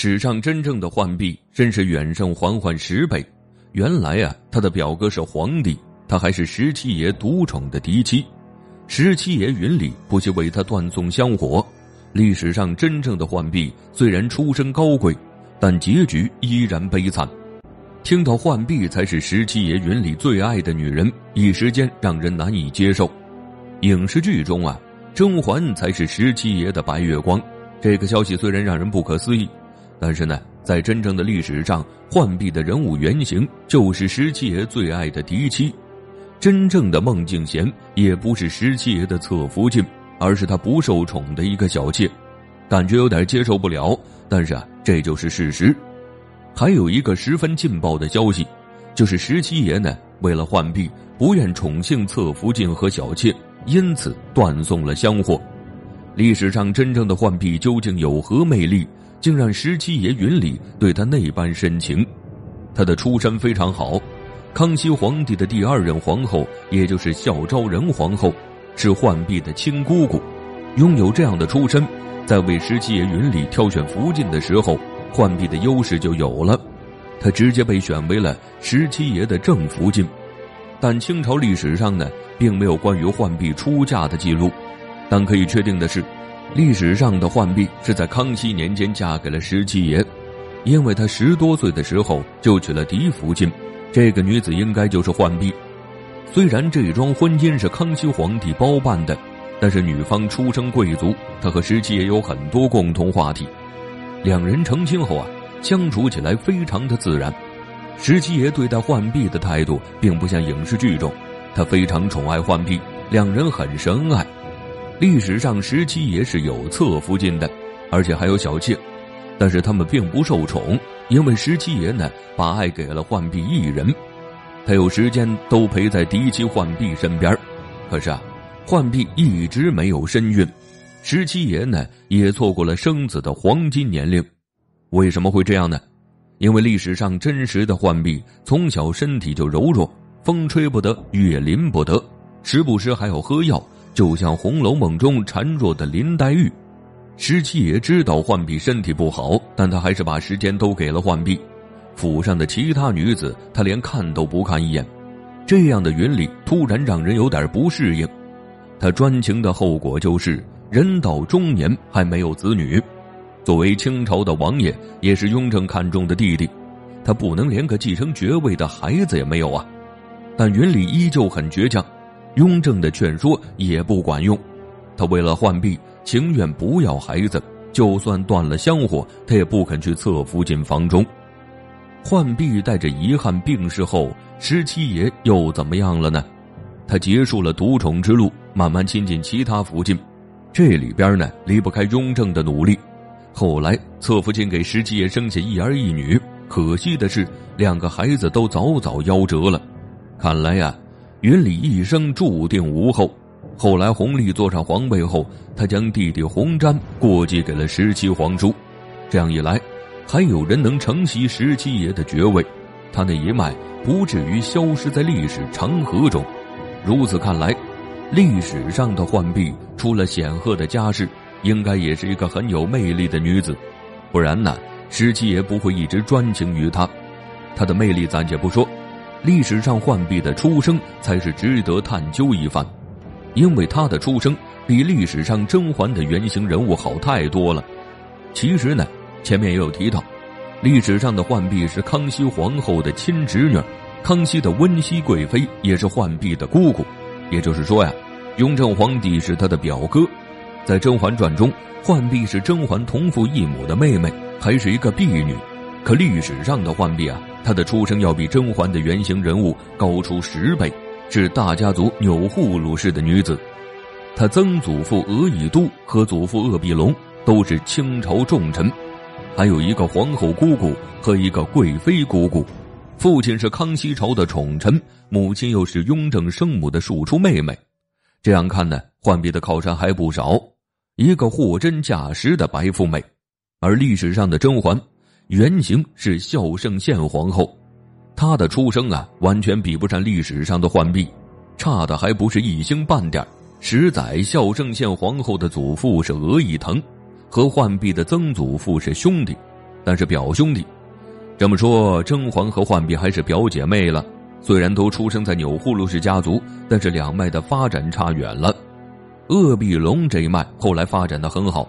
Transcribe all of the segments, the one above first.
史上真正的浣碧真是远胜嬛嬛十倍。原来啊，他的表哥是皇帝，他还是十七爷独宠的嫡妻。十七爷云里不惜为他断送香火。历史上真正的浣碧虽然出身高贵，但结局依然悲惨。听到浣碧才是十七爷云里最爱的女人，一时间让人难以接受。影视剧中啊，甄嬛才是十七爷的白月光。这个消息虽然让人不可思议，但是呢，在真正的历史上，浣碧的人物原型就是十七爷最爱的嫡妻。真正的孟静娴也不是十七爷的侧福晋，而是他不受宠的一个小妾，感觉有点接受不了。但是啊，这就是事实。还有一个十分劲爆的消息，就是十七爷呢，为了浣碧，不愿宠幸侧福晋和小妾，因此断送了香火。历史上真正的浣碧究竟有何魅力，竟让十七爷云里对他那般深情？他的出身非常好，康熙皇帝的第二任皇后，也就是孝昭仁皇后，是浣碧的亲姑姑。拥有这样的出身，在为十七爷云里挑选福晋的时候，浣碧的优势就有了。他直接被选为了十七爷的正福晋。但清朝历史上呢，并没有关于浣碧出嫁的记录。但可以确定的是，历史上的浣碧是在康熙年间嫁给了十七爷，因为她十多岁的时候就娶了嫡福晋，这个女子应该就是浣碧。虽然这桩婚姻是康熙皇帝包办的，但是女方出身贵族，她和十七爷有很多共同话题。两人成亲后啊，相处起来非常的自然。十七爷对待浣碧的态度并不像影视剧中，他非常宠爱浣碧，两人很是恩爱。历史上，十七爷是有侧福晋的，而且还有小妾，但是他们并不受宠，因为十七爷呢把爱给了浣碧一人，他有时间都陪在嫡妻浣碧身边。可是啊，浣碧一直没有身孕，十七爷呢也错过了生子的黄金年龄。为什么会这样呢？因为历史上真实的浣碧从小身体就柔弱，风吹不得，雨淋不得，时不时还要喝药。就像《红楼梦》中孱弱的林黛玉，十七爷知道浣碧身体不好，但他还是把时间都给了浣碧。府上的其他女子，他连看都不看一眼。这样的云里突然让人有点不适应。他专情的后果就是人到中年还没有子女。作为清朝的王爷，也是雍正看中的弟弟，他不能连个继承爵位的孩子也没有啊。但云里依旧很倔强。雍正的劝说也不管用，他为了浣碧，情愿不要孩子，就算断了香火，他也不肯去侧福晋房中。浣碧带着遗憾病逝后，十七爷又怎么样了呢？他结束了独宠之路，慢慢亲近其他福晋，这里边呢离不开雍正的努力。后来侧福晋给十七爷生下一儿一女，可惜的是两个孩子都早早夭折了。看来呀。云里一生注定无后。后来弘历坐上皇位后，他将弟弟弘瞻过继给了十七皇叔。这样一来，还有人能承袭十七爷的爵位，他那一脉不至于消失在历史长河中。如此看来，历史上的浣碧除了显赫的家世，应该也是一个很有魅力的女子。不然呢，十七爷不会一直专情于她。她的魅力暂且不说。历史上浣碧的出生才是值得探究一番，因为她的出生比历史上甄嬛的原型人物好太多了。其实呢，前面也有提到，历史上的浣碧是康熙皇后的亲侄女，康熙的温熹贵妃也是浣碧的姑姑。也就是说呀，雍正皇帝是她的表哥。在《甄嬛传》中，浣碧是甄嬛同父异母的妹妹，还是一个婢女。可历史上的浣碧啊。她的出生要比甄嬛的原型人物高出十倍，是大家族钮祜禄氏的女子。她曾祖父额以都和祖父鄂必龙都是清朝重臣，还有一个皇后姑姑和一个贵妃姑姑。父亲是康熙朝的宠臣，母亲又是雍正生母的庶出妹妹。这样看呢，浣碧的靠山还不少，一个货真价实的白富美。而历史上的甄嬛。原型是孝圣宪皇后，她的出生啊，完全比不上历史上的浣碧，差的还不是一星半点。十载孝圣宪皇后的祖父是额亦腾，和浣碧的曾祖父是兄弟，但是表兄弟。这么说，甄嬛和浣碧还是表姐妹了。虽然都出生在钮祜禄氏家族，但是两脉的发展差远了。鄂必龙这一脉后来发展的很好，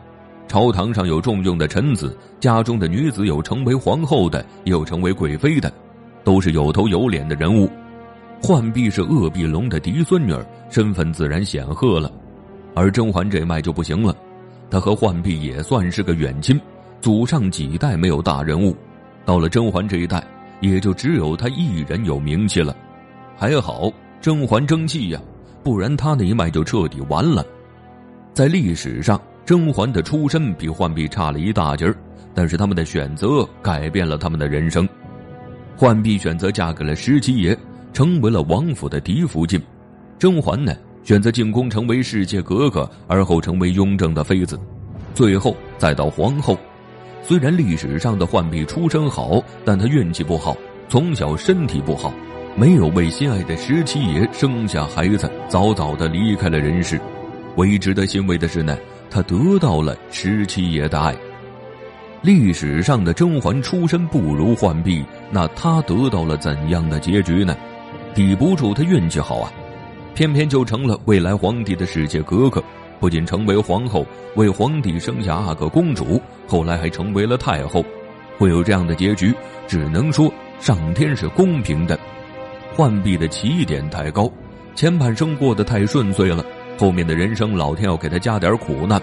朝堂上有重用的臣子，家中的女子有成为皇后的，有成为贵妃的，都是有头有脸的人物。浣碧是鄂必龙的嫡孙女儿，身份自然显赫了。而甄嬛这脉就不行了，她和浣碧也算是个远亲，祖上几代没有大人物，到了甄嬛这一代。也就只有她一人有名气了，还好甄嬛争气呀，不然她那一脉就彻底完了。在历史上，甄嬛的出身比浣碧差了一大截儿，但是他们的选择改变了他们的人生。浣碧选择嫁给了十七爷，成为了王府的嫡福晋；甄嬛呢，选择进宫成为侍妾格格，而后成为雍正的妃子，最后再到皇后。虽然历史上的浣碧出身好，但她运气不好，从小身体不好，没有为心爱的十七爷生下孩子，早早的离开了人世。唯一值得欣慰的是呢，他得到了十七爷的爱。历史上的甄嬛出身不如浣碧，那她得到了怎样的结局呢？抵不住她运气好啊，偏偏就成了未来皇帝的世界格格。不仅成为皇后，为皇帝生下阿哥公主，后来还成为了太后。会有这样的结局，只能说上天是公平的。浣碧的起点太高，前半生过得太顺遂了，后面的人生老天要给他加点苦难。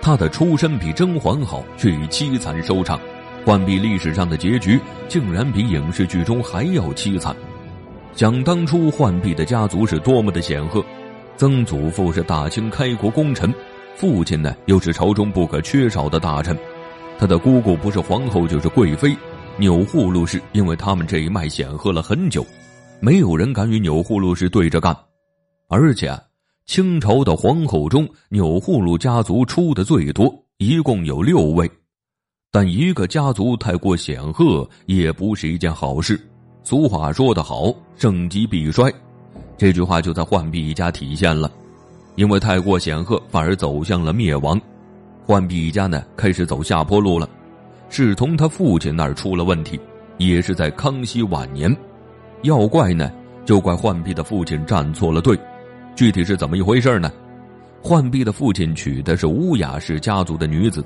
他的出身比甄嬛好，却以凄惨收场。浣碧历史上的结局竟然比影视剧中还要凄惨。想当初，浣碧的家族是多么的显赫。曾祖父是大清开国功臣，父亲呢又是朝中不可缺少的大臣，他的姑姑不是皇后就是贵妃，钮祜禄氏因为他们这一脉显赫了很久，没有人敢与钮祜禄氏对着干，而且清朝的皇后中钮祜禄家族出的最多，一共有六位，但一个家族太过显赫也不是一件好事。俗话说得好，盛极必衰。这句话就在浣碧一家体现了，因为太过显赫，反而走向了灭亡。浣碧一家呢，开始走下坡路了，是从他父亲那儿出了问题，也是在康熙晚年。要怪呢，就怪浣碧的父亲站错了队。具体是怎么一回事呢？浣碧的父亲娶的是乌雅氏家族的女子，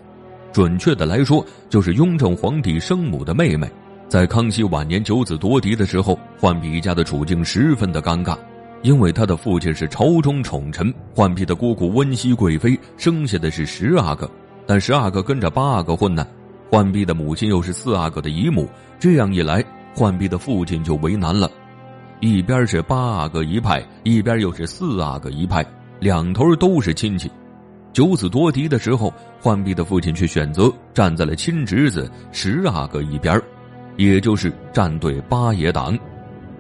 准确的来说，就是雍正皇帝生母的妹妹。在康熙晚年九子夺嫡的时候，浣碧一家的处境十分的尴尬。因为他的父亲是朝中宠臣，浣碧的姑姑温熹贵妃生下的是十阿哥，但十阿哥跟着八阿哥混呢，浣碧的母亲又是四阿哥的姨母，这样一来，浣碧的父亲就为难了，一边是八阿哥一派，一边又是四阿哥一派，两头都是亲戚，九子夺嫡的时候，浣碧的父亲却选择站在了亲侄子十阿哥一边，也就是站队八爷党，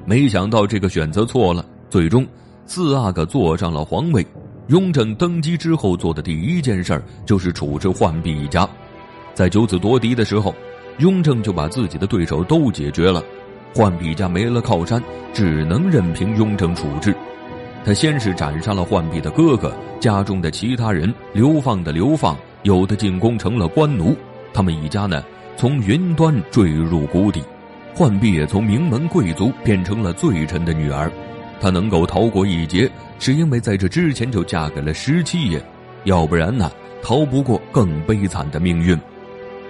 没想到这个选择错了。最终，四阿哥坐上了皇位。雍正登基之后做的第一件事就是处置浣碧一家。在九子夺嫡的时候，雍正就把自己的对手都解决了，浣碧家没了靠山，只能任凭雍正处置。他先是斩杀了浣碧的哥哥，家中的其他人流放的流放，有的进宫成了官奴。他们一家呢，从云端坠入谷底。浣碧也从名门贵族变成了罪臣的女儿。她能够逃过一劫，是因为在这之前就嫁给了十七爷，要不然呢，逃不过更悲惨的命运。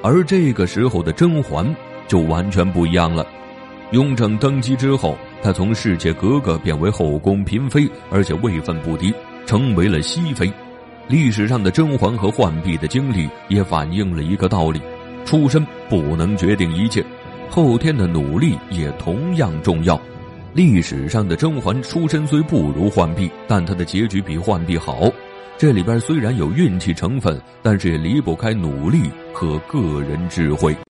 而这个时候的甄嬛就完全不一样了。雍正登基之后，他从侍妾格格变为后宫嫔妃，而且位分不低，成为了熹妃。历史上的甄嬛和浣碧的经历也反映了一个道理：出身不能决定一切，后天的努力也同样重要。历史上的甄嬛出身虽不如浣碧，但她的结局比浣碧好。这里边虽然有运气成分，但是也离不开努力和个人智慧。